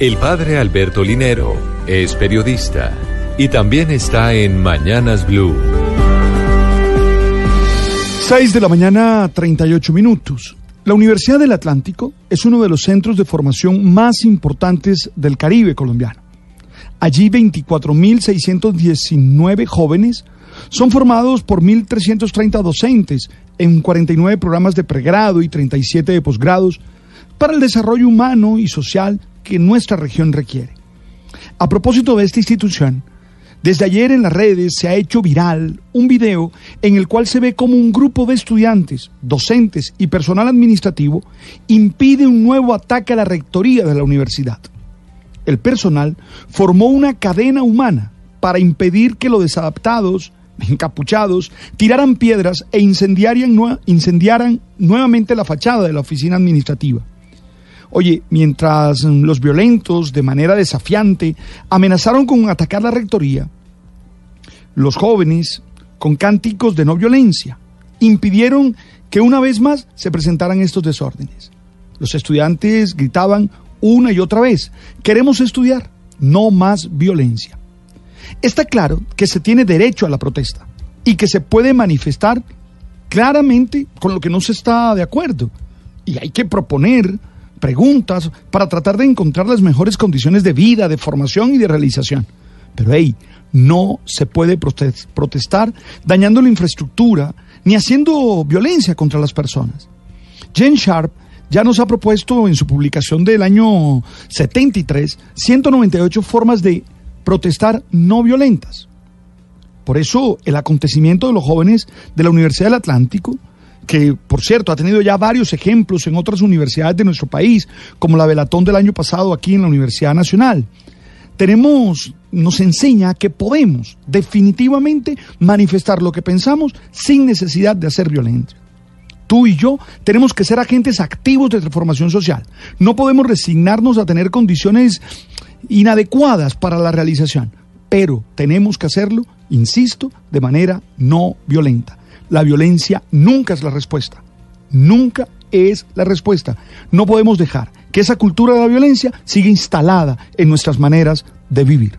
El padre Alberto Linero es periodista y también está en Mañanas Blue. 6 de la mañana, 38 minutos. La Universidad del Atlántico es uno de los centros de formación más importantes del Caribe colombiano. Allí 24.619 jóvenes son formados por 1.330 docentes en 49 programas de pregrado y 37 de posgrados para el desarrollo humano y social que nuestra región requiere. A propósito de esta institución, desde ayer en las redes se ha hecho viral un video en el cual se ve como un grupo de estudiantes, docentes y personal administrativo impide un nuevo ataque a la rectoría de la universidad. El personal formó una cadena humana para impedir que los desadaptados, encapuchados, tiraran piedras e incendiaran, incendiaran nuevamente la fachada de la oficina administrativa. Oye, mientras los violentos, de manera desafiante, amenazaron con atacar la rectoría, los jóvenes, con cánticos de no violencia, impidieron que una vez más se presentaran estos desórdenes. Los estudiantes gritaban una y otra vez, queremos estudiar, no más violencia. Está claro que se tiene derecho a la protesta y que se puede manifestar claramente con lo que no se está de acuerdo. Y hay que proponer preguntas para tratar de encontrar las mejores condiciones de vida, de formación y de realización. Pero hey, no se puede protestar dañando la infraestructura ni haciendo violencia contra las personas. Jane Sharp ya nos ha propuesto en su publicación del año 73 198 formas de protestar no violentas. Por eso el acontecimiento de los jóvenes de la Universidad del Atlántico que por cierto ha tenido ya varios ejemplos en otras universidades de nuestro país, como la Velatón del año pasado aquí en la Universidad Nacional. Tenemos, nos enseña que podemos definitivamente manifestar lo que pensamos sin necesidad de hacer violencia. Tú y yo tenemos que ser agentes activos de transformación social. No podemos resignarnos a tener condiciones inadecuadas para la realización, pero tenemos que hacerlo, insisto, de manera no violenta. La violencia nunca es la respuesta. Nunca es la respuesta. No podemos dejar que esa cultura de la violencia siga instalada en nuestras maneras de vivir.